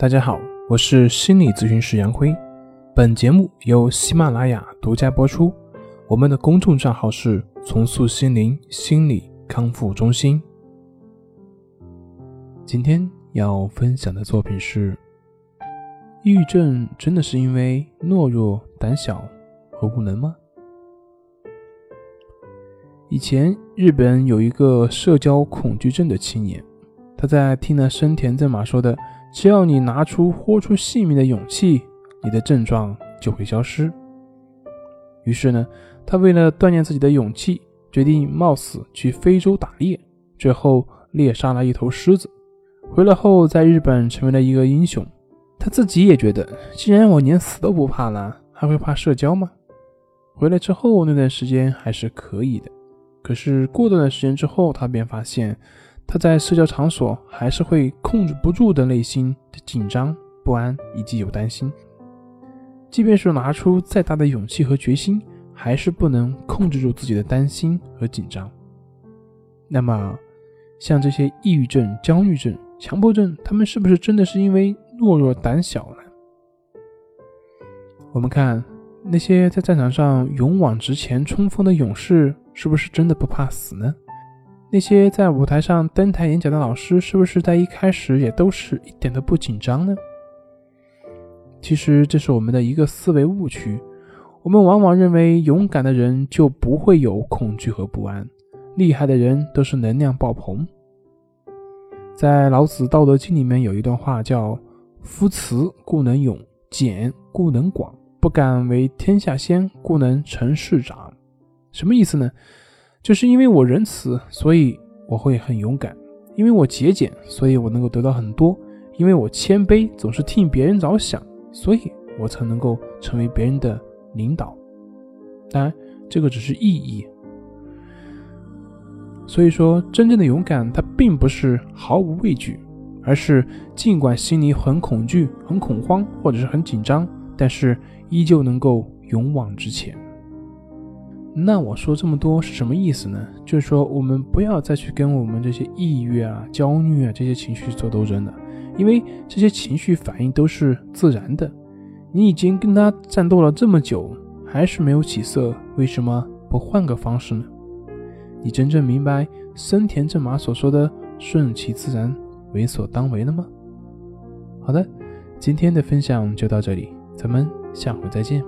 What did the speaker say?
大家好，我是心理咨询师杨辉。本节目由喜马拉雅独家播出。我们的公众账号是“重塑心灵心理康复中心”。今天要分享的作品是：抑郁症真的是因为懦弱、胆小和无能吗？以前日本有一个社交恐惧症的青年，他在听了生田正马说的。只要你拿出豁出性命的勇气，你的症状就会消失。于是呢，他为了锻炼自己的勇气，决定冒死去非洲打猎，最后猎杀了一头狮子。回来后，在日本成为了一个英雄。他自己也觉得，既然我连死都不怕了，还会怕社交吗？回来之后那段时间还是可以的，可是过段时间之后，他便发现。他在社交场所还是会控制不住的内心的紧张、不安以及有担心，即便是拿出再大的勇气和决心，还是不能控制住自己的担心和紧张。那么，像这些抑郁症、焦虑症、强迫症，他们是不是真的是因为懦弱胆小呢？我们看那些在战场上勇往直前冲锋的勇士，是不是真的不怕死呢？那些在舞台上登台演讲的老师，是不是在一开始也都是一点都不紧张呢？其实这是我们的一个思维误区。我们往往认为勇敢的人就不会有恐惧和不安，厉害的人都是能量爆棚。在老子《道德经》里面有一段话叫“夫慈故能勇，俭故能广，不敢为天下先，故能成事长”。什么意思呢？就是因为我仁慈，所以我会很勇敢；因为我节俭，所以我能够得到很多；因为我谦卑，总是替别人着想，所以我才能够成为别人的领导。当然，这个只是意义。所以说，真正的勇敢，它并不是毫无畏惧，而是尽管心里很恐惧、很恐慌，或者是很紧张，但是依旧能够勇往直前。那我说这么多是什么意思呢？就是说，我们不要再去跟我们这些抑郁啊、焦虑啊这些情绪做斗争了，因为这些情绪反应都是自然的。你已经跟他战斗了这么久，还是没有起色，为什么不换个方式呢？你真正明白森田正马所说的“顺其自然，为所当为”了吗？好的，今天的分享就到这里，咱们下回再见。